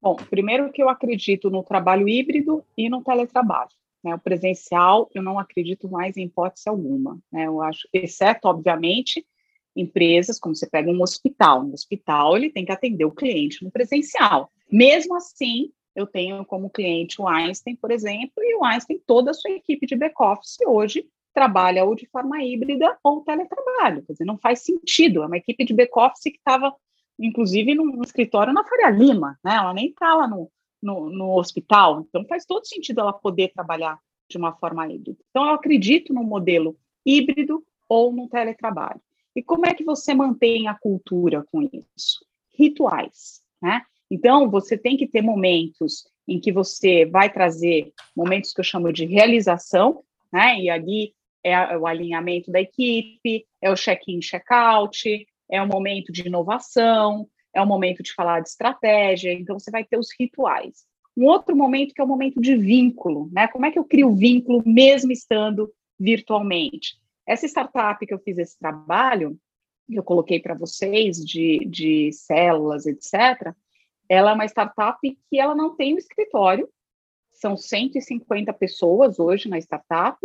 B: Bom, primeiro que eu acredito no trabalho híbrido e no teletrabalho. Né? O presencial eu não acredito mais em hipótese alguma. Né? Eu acho, exceto, obviamente, empresas, como você pega um hospital. No hospital, ele tem que atender o cliente no presencial. Mesmo assim, eu tenho como cliente o Einstein, por exemplo, e o Einstein, toda a sua equipe de back-office hoje trabalha ou de forma híbrida ou teletrabalho. Quer dizer, não faz sentido. É uma equipe de back-office que estava inclusive no, escritório na Faria Lima, né? Ela nem está lá no, no, no, hospital, então faz todo sentido ela poder trabalhar de uma forma híbrida. Então, eu acredito no modelo híbrido ou no teletrabalho. E como é que você mantém a cultura com isso? Rituais, né? Então, você tem que ter momentos em que você vai trazer momentos que eu chamo de realização, né? E ali é o alinhamento da equipe, é o check-in, check-out, é um momento de inovação, é um momento de falar de estratégia, então você vai ter os rituais. Um outro momento que é o momento de vínculo, né? Como é que eu crio vínculo mesmo estando virtualmente? Essa startup que eu fiz esse trabalho, que eu coloquei para vocês, de, de células, etc., ela é uma startup que ela não tem um escritório, são 150 pessoas hoje na startup,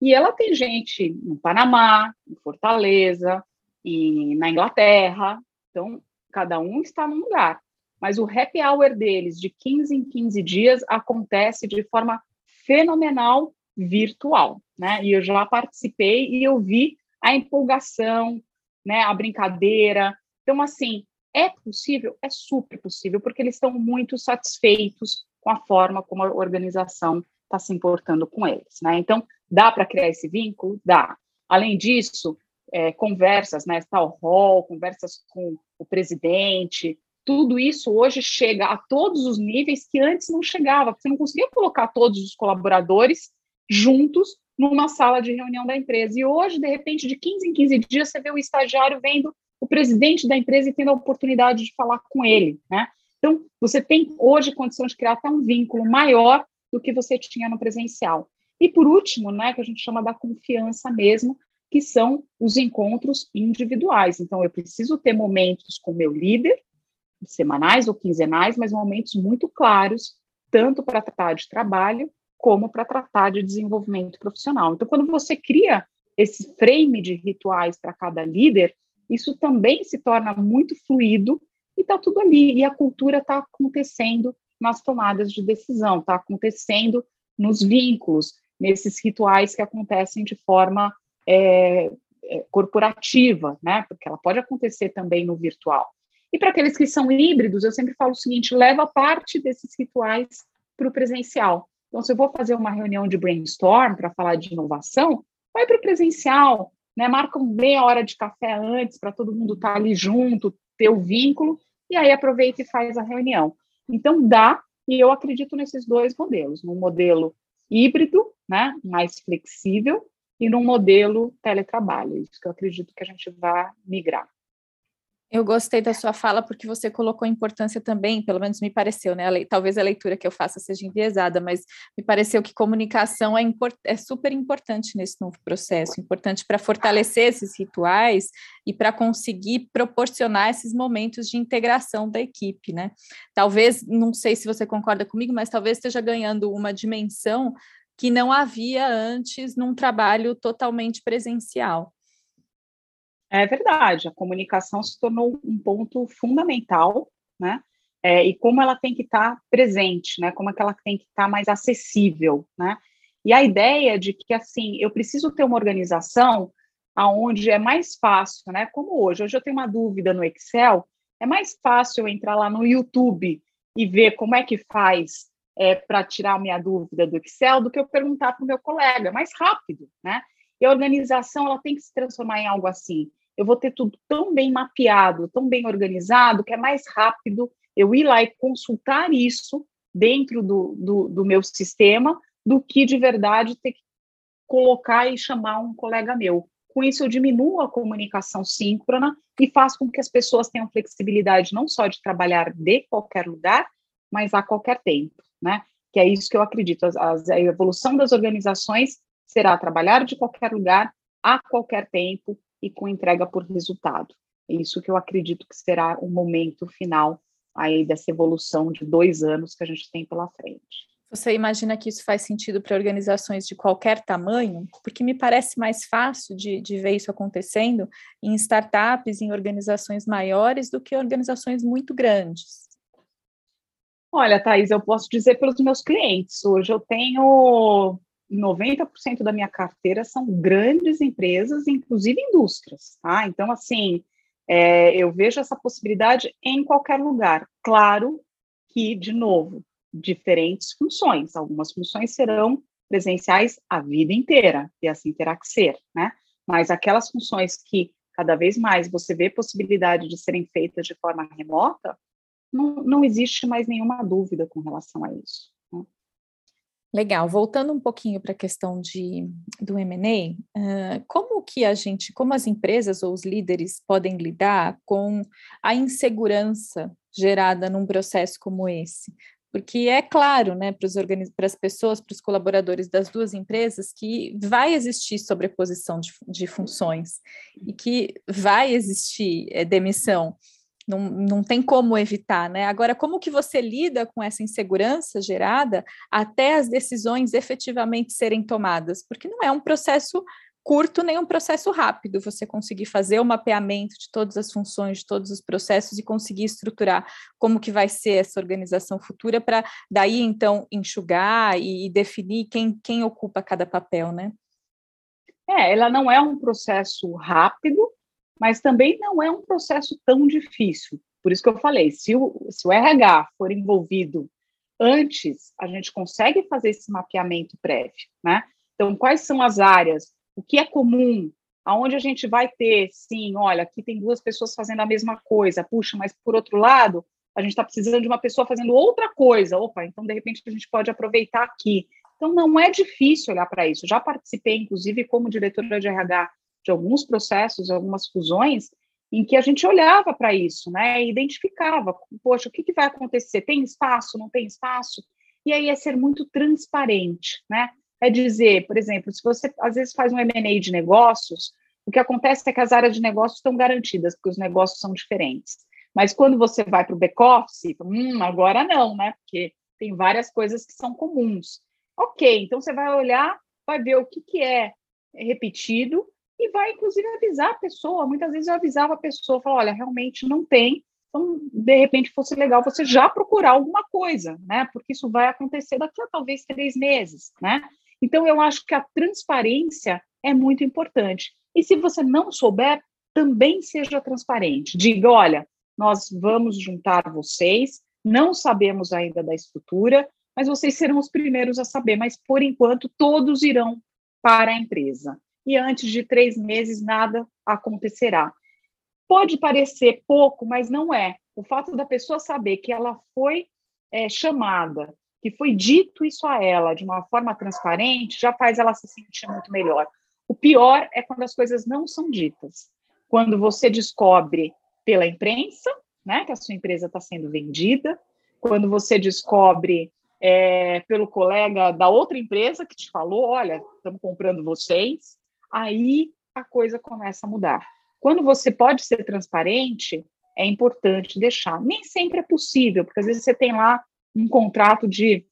B: e ela tem gente no Panamá, em Fortaleza, e na Inglaterra. Então, cada um está num lugar. Mas o happy hour deles, de 15 em 15 dias, acontece de forma fenomenal virtual, né? E eu já participei e eu vi a empolgação, né? A brincadeira. Então, assim, é possível? É super possível, porque eles estão muito satisfeitos com a forma como a organização está se importando com eles, né? Então, dá para criar esse vínculo? Dá. Além disso, é, conversas, né, tal hall, conversas com o presidente, tudo isso hoje chega a todos os níveis que antes não chegava, porque você não conseguia colocar todos os colaboradores juntos numa sala de reunião da empresa. E hoje, de repente, de 15 em 15 dias, você vê o estagiário vendo o presidente da empresa e tendo a oportunidade de falar com ele, né? Então, você tem hoje condição de criar até um vínculo maior do que você tinha no presencial. E por último, né, que a gente chama da confiança mesmo, que são os encontros individuais. Então, eu preciso ter momentos com meu líder, semanais ou quinzenais, mas momentos muito claros, tanto para tratar de trabalho como para tratar de desenvolvimento profissional. Então, quando você cria esse frame de rituais para cada líder, isso também se torna muito fluido e está tudo ali. E a cultura está acontecendo nas tomadas de decisão, está acontecendo nos vínculos, nesses rituais que acontecem de forma é, é, corporativa, né? Porque ela pode acontecer também no virtual. E para aqueles que são híbridos, eu sempre falo o seguinte: leva parte desses rituais para o presencial. Então, se eu vou fazer uma reunião de brainstorm para falar de inovação, vai para o presencial, né? Marca meia hora de café antes para todo mundo estar tá ali junto, ter o vínculo, e aí aproveita e faz a reunião. Então, dá, e eu acredito nesses dois modelos, no modelo híbrido, né, mais flexível, e num modelo teletrabalho. Isso que eu acredito que a gente vai migrar.
A: Eu gostei da sua fala porque você colocou importância também, pelo menos me pareceu, né? Talvez a leitura que eu faça seja enviesada, mas me pareceu que comunicação é, é super importante nesse novo processo, importante para fortalecer esses rituais e para conseguir proporcionar esses momentos de integração da equipe, né? Talvez, não sei se você concorda comigo, mas talvez esteja ganhando uma dimensão que não havia antes num trabalho totalmente presencial.
B: É verdade, a comunicação se tornou um ponto fundamental, né? É, e como ela tem que estar tá presente, né? Como é que ela tem que estar tá mais acessível, né? E a ideia de que assim eu preciso ter uma organização aonde é mais fácil, né? Como hoje, hoje eu tenho uma dúvida no Excel, é mais fácil eu entrar lá no YouTube e ver como é que faz é, para tirar a minha dúvida do Excel do que eu perguntar para o meu colega, é mais rápido, né? E a organização ela tem que se transformar em algo assim eu vou ter tudo tão bem mapeado, tão bem organizado, que é mais rápido eu ir lá e consultar isso dentro do, do, do meu sistema do que de verdade ter que colocar e chamar um colega meu. Com isso, eu diminuo a comunicação síncrona e faço com que as pessoas tenham flexibilidade não só de trabalhar de qualquer lugar, mas a qualquer tempo, né? Que é isso que eu acredito. a evolução das organizações será trabalhar de qualquer lugar, a qualquer tempo, e com entrega por resultado. É isso que eu acredito que será o momento final aí dessa evolução de dois anos que a gente tem pela frente.
A: Você imagina que isso faz sentido para organizações de qualquer tamanho? Porque me parece mais fácil de, de ver isso acontecendo em startups, em organizações maiores, do que organizações muito grandes.
B: Olha, Thais, eu posso dizer pelos meus clientes. Hoje eu tenho 90% da minha carteira são grandes empresas, inclusive indústrias, tá? Então, assim, é, eu vejo essa possibilidade em qualquer lugar. Claro que, de novo, diferentes funções. Algumas funções serão presenciais a vida inteira, e assim terá que ser, né? Mas aquelas funções que cada vez mais você vê possibilidade de serem feitas de forma remota, não, não existe mais nenhuma dúvida com relação a isso.
A: Legal. Voltando um pouquinho para a questão de, do M&A, uh, como que a gente, como as empresas ou os líderes podem lidar com a insegurança gerada num processo como esse? Porque é claro, né, para as pessoas, para os colaboradores das duas empresas, que vai existir sobreposição de, de funções e que vai existir é, demissão não, não tem como evitar, né? Agora, como que você lida com essa insegurança gerada até as decisões efetivamente serem tomadas? Porque não é um processo curto nem um processo rápido, você conseguir fazer o mapeamento de todas as funções, de todos os processos e conseguir estruturar como que vai ser essa organização futura para daí então enxugar e, definir quem, quem ocupa cada papel, né?
B: É, ela não é um processo rápido, mas também não é um processo tão difícil. Por isso que eu falei, se o, se o RH for envolvido antes, a gente consegue fazer esse mapeamento prévio, né? Então, quais são as áreas? O que é comum? Aonde a gente vai ter, sim, olha, aqui tem duas pessoas fazendo a mesma coisa, puxa, mas por outro lado, a gente está precisando de uma pessoa fazendo outra coisa. Opa, então de repente a gente pode aproveitar aqui. Então não é difícil olhar para isso. Já participei, inclusive, como diretora de RH de alguns processos, algumas fusões, em que a gente olhava para isso, né, e identificava, poxa, o que, que vai acontecer? Tem espaço? Não tem espaço? E aí é ser muito transparente, né? É dizer, por exemplo, se você às vezes faz um M&A de negócios, o que acontece é que as áreas de negócios estão garantidas, porque os negócios são diferentes. Mas quando você vai para o back-office, hum, agora não, né? Porque tem várias coisas que são comuns. Ok, então você vai olhar, vai ver o que, que é repetido e vai, inclusive, avisar a pessoa. Muitas vezes eu avisava a pessoa, falava, olha, realmente não tem, então, de repente, fosse legal você já procurar alguma coisa, né? Porque isso vai acontecer daqui a talvez três meses, né? Então, eu acho que a transparência é muito importante. E se você não souber, também seja transparente. Diga, olha, nós vamos juntar vocês, não sabemos ainda da estrutura, mas vocês serão os primeiros a saber. Mas, por enquanto, todos irão para a empresa. E antes de três meses, nada acontecerá. Pode parecer pouco, mas não é. O fato da pessoa saber que ela foi é, chamada, que foi dito isso a ela de uma forma transparente, já faz ela se sentir muito melhor. O pior é quando as coisas não são ditas. Quando você descobre pela imprensa, né, que a sua empresa está sendo vendida, quando você descobre é, pelo colega da outra empresa que te falou, olha, estamos comprando vocês, aí a coisa começa a mudar. Quando você pode ser transparente, é importante deixar. Nem sempre é possível, porque às vezes você tem lá um contrato de,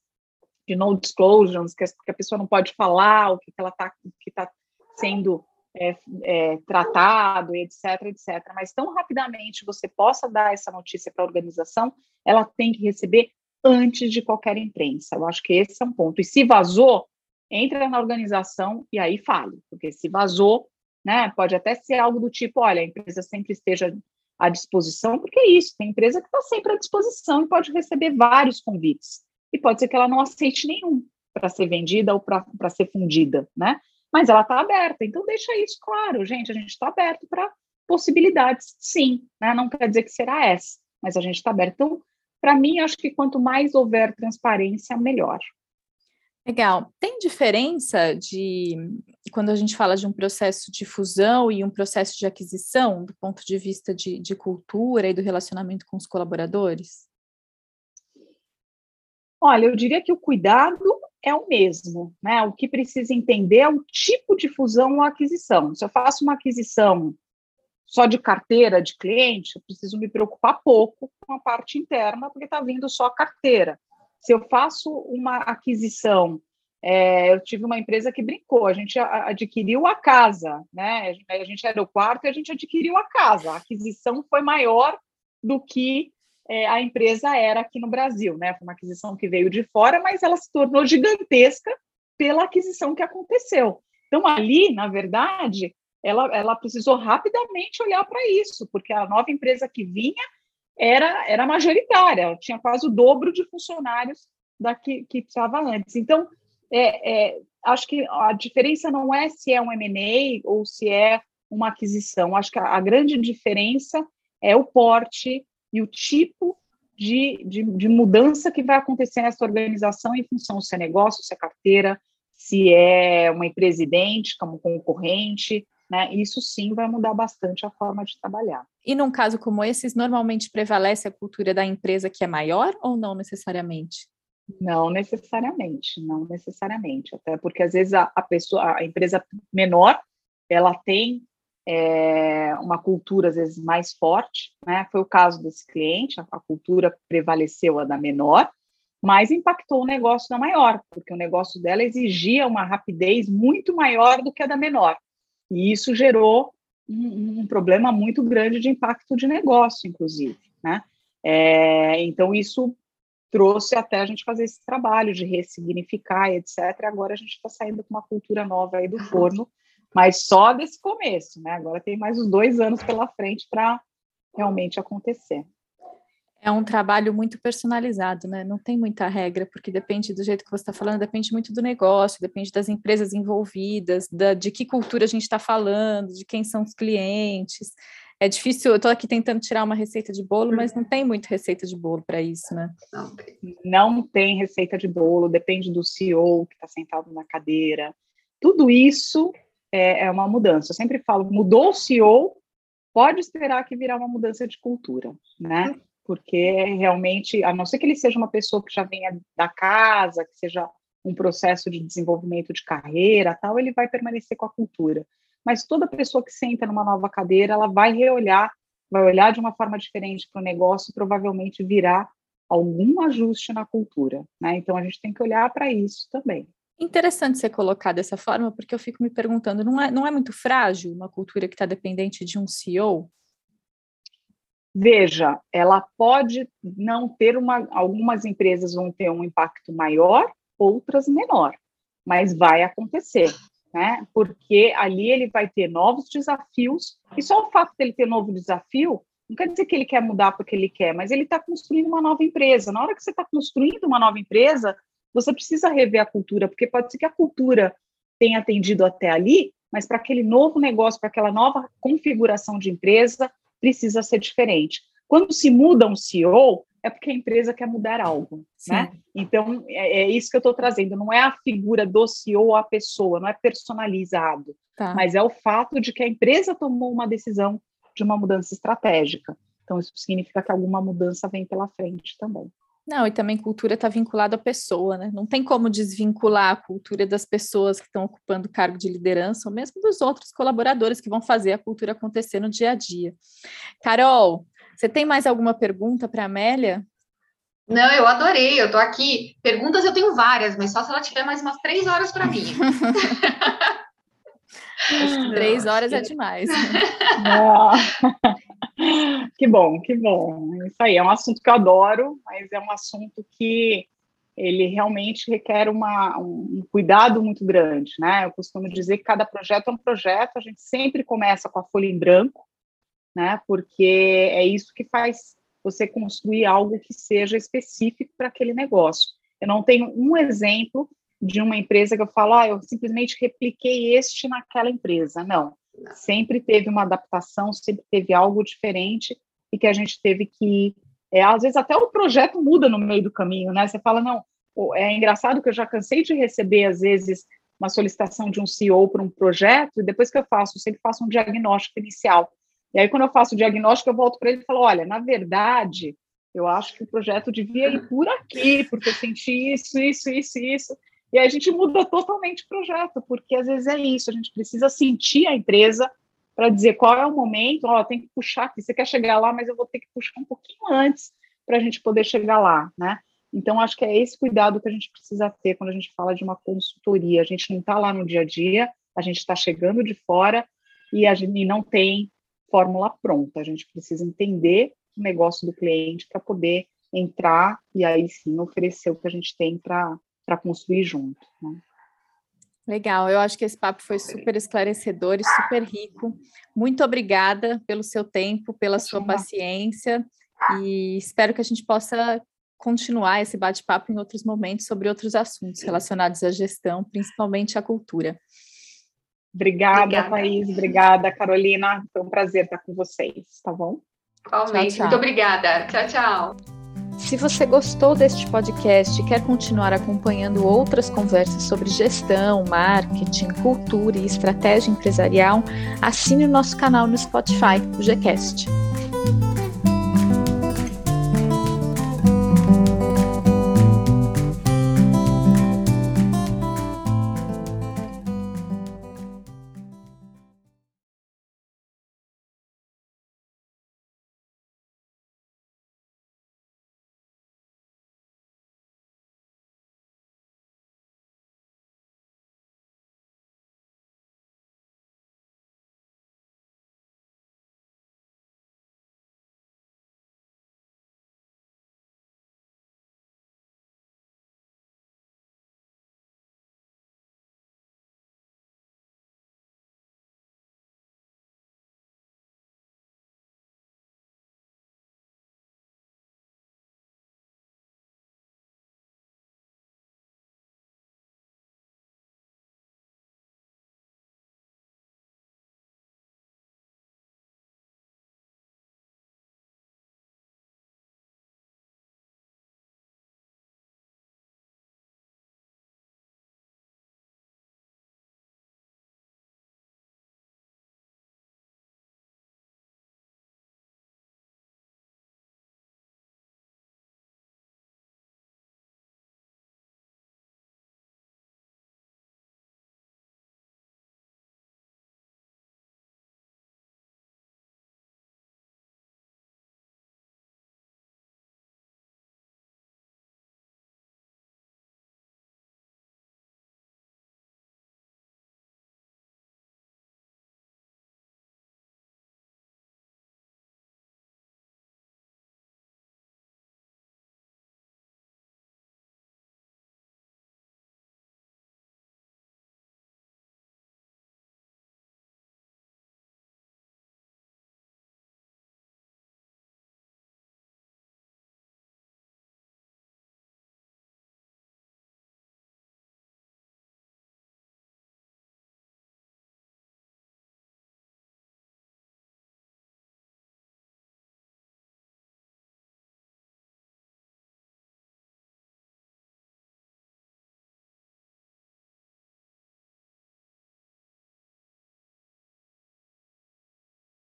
B: de no disclosures, que a pessoa não pode falar o que ela está que está sendo é, é, tratado, etc, etc. Mas tão rapidamente você possa dar essa notícia para a organização, ela tem que receber antes de qualquer imprensa. Eu acho que esse é um ponto. E se vazou, entra na organização e aí fale, porque se vazou, né? Pode até ser algo do tipo, olha, a empresa sempre esteja à disposição, porque é isso, tem empresa que está sempre à disposição e pode receber vários convites. E pode ser que ela não aceite nenhum para ser vendida ou para ser fundida, né? Mas ela está aberta, então deixa isso claro, gente, a gente está aberto para possibilidades, sim, né? Não quer dizer que será essa, mas a gente está aberto. Então, para mim, acho que quanto mais houver transparência, melhor.
A: Legal. Tem diferença de quando a gente fala de um processo de fusão e um processo de aquisição, do ponto de vista de, de cultura e do relacionamento com os colaboradores?
B: Olha, eu diria que o cuidado é o mesmo, né? O que precisa entender é o tipo de fusão ou aquisição. Se eu faço uma aquisição só de carteira de cliente, eu preciso me preocupar pouco com a parte interna, porque está vindo só a carteira. Se eu faço uma aquisição, é, eu tive uma empresa que brincou, a gente adquiriu a casa, né? A gente era o quarto e a gente adquiriu a casa. A aquisição foi maior do que é, a empresa era aqui no Brasil, né? Foi uma aquisição que veio de fora, mas ela se tornou gigantesca pela aquisição que aconteceu. Então, ali, na verdade, ela, ela precisou rapidamente olhar para isso, porque a nova empresa que vinha era, era majoritária, tinha quase o dobro de funcionários da que, que estava antes. Então, é, é, acho que a diferença não é se é um M&A ou se é uma aquisição. Acho que a, a, grande diferença é o porte e o tipo de, de, de, mudança que vai acontecer nessa organização em função se é negócio, se é carteira, se é uma empresa idêntica, um concorrente, né? Isso sim vai mudar bastante a forma de trabalhar.
A: E num caso como esse, normalmente prevalece a cultura da empresa que é maior ou não necessariamente?
B: Não necessariamente, não necessariamente. Até porque às vezes a, a pessoa, a empresa menor, ela tem é, uma cultura às vezes mais forte, né? Foi o caso desse cliente, a, a cultura prevaleceu a da menor, mas impactou o negócio da maior, porque o negócio dela exigia uma rapidez muito maior do que a da menor. E isso gerou um, um problema muito grande de impacto de negócio, inclusive, né? É, então, isso trouxe até a gente fazer esse trabalho de ressignificar, etc. E agora a gente está saindo com uma cultura nova aí do forno, mas só desse começo, né? Agora tem mais uns dois anos pela frente para realmente acontecer.
A: É um trabalho muito personalizado, né? Não tem muita regra, porque depende do jeito que você está falando, depende muito do negócio, depende das empresas envolvidas, da, de que cultura a gente está falando, de quem são os clientes. É difícil, eu estou aqui tentando tirar uma receita de bolo, mas não tem muito receita de bolo para isso, né?
B: Não tem. não tem receita de bolo, depende do CEO que está sentado na cadeira. Tudo isso é, é uma mudança. Eu sempre falo, mudou o CEO, pode esperar que virá uma mudança de cultura, né? Porque realmente, a não ser que ele seja uma pessoa que já venha da casa, que seja um processo de desenvolvimento de carreira, tal, ele vai permanecer com a cultura. Mas toda pessoa que senta numa nova cadeira, ela vai reolhar, vai olhar de uma forma diferente para o negócio, provavelmente virá algum ajuste na cultura, né? Então a gente tem que olhar para isso também.
A: Interessante ser colocado dessa forma, porque eu fico me perguntando, não é, não é muito frágil uma cultura que está dependente de um CEO?
B: Veja, ela pode não ter uma. Algumas empresas vão ter um impacto maior, outras menor, mas vai acontecer, né? Porque ali ele vai ter novos desafios, e só o fato dele ter novo desafio não quer dizer que ele quer mudar porque ele quer, mas ele está construindo uma nova empresa. Na hora que você está construindo uma nova empresa, você precisa rever a cultura, porque pode ser que a cultura tenha atendido até ali, mas para aquele novo negócio, para aquela nova configuração de empresa, precisa ser diferente. Quando se muda um CEO, é porque a empresa quer mudar algo, Sim. né? Então, é, é, isso que eu estou trazendo. Não é a figura do CEO ou a pessoa, não é personalizado, tá. mas é o fato de que a empresa tomou uma decisão de uma mudança estratégica. Então, isso significa que alguma mudança vem pela frente também.
A: Não, e também cultura está vinculada à pessoa, né? Não tem como desvincular a cultura das pessoas que estão ocupando cargo de liderança, ou mesmo dos outros colaboradores que vão fazer a cultura acontecer no dia a dia. Carol, você tem mais alguma pergunta para a Amélia?
C: Não, eu adorei, eu estou aqui. Perguntas eu tenho várias, mas só se ela tiver mais umas três horas para mim.
A: três horas é demais.
B: que bom, que bom. Isso aí é um assunto que eu adoro, mas é um assunto que ele realmente requer uma, um cuidado muito grande, né? Eu costumo dizer que cada projeto é um projeto, a gente sempre começa com a folha em branco, né? Porque é isso que faz você construir algo que seja específico para aquele negócio. Eu não tenho um exemplo de uma empresa que eu falo, ah, eu simplesmente repliquei este naquela empresa. Não. Sempre teve uma adaptação, sempre teve algo diferente e que a gente teve que. É, às vezes até o projeto muda no meio do caminho, né? Você fala, não, é engraçado que eu já cansei de receber, às vezes, uma solicitação de um CEO para um projeto, e depois que eu faço, eu sempre faço um diagnóstico inicial. E aí, quando eu faço o diagnóstico, eu volto para ele e falo: olha, na verdade, eu acho que o projeto devia ir por aqui, porque eu senti isso, isso, isso, isso. E a gente muda totalmente o projeto, porque às vezes é isso, a gente precisa sentir a empresa para dizer qual é o momento, ó, tem que puxar aqui, você quer chegar lá, mas eu vou ter que puxar um pouquinho antes para a gente poder chegar lá, né? Então, acho que é esse cuidado que a gente precisa ter quando a gente fala de uma consultoria. A gente não está lá no dia a dia, a gente está chegando de fora e a gente não tem fórmula pronta. A gente precisa entender o negócio do cliente para poder entrar e aí sim oferecer o que a gente tem para para construir junto. Né?
A: Legal, eu acho que esse papo foi super esclarecedor e super rico. Muito obrigada pelo seu tempo, pela sua paciência e espero que a gente possa continuar esse bate-papo em outros momentos sobre outros assuntos relacionados à gestão, principalmente à cultura.
B: Obrigada, obrigada. Thaís. Obrigada, Carolina. Foi um prazer estar com vocês, tá bom?
C: Igualmente. Muito obrigada. Tchau, tchau.
A: Se você gostou deste podcast e quer continuar acompanhando outras conversas sobre gestão, marketing, cultura e estratégia empresarial, assine o nosso canal no Spotify, o Gcast.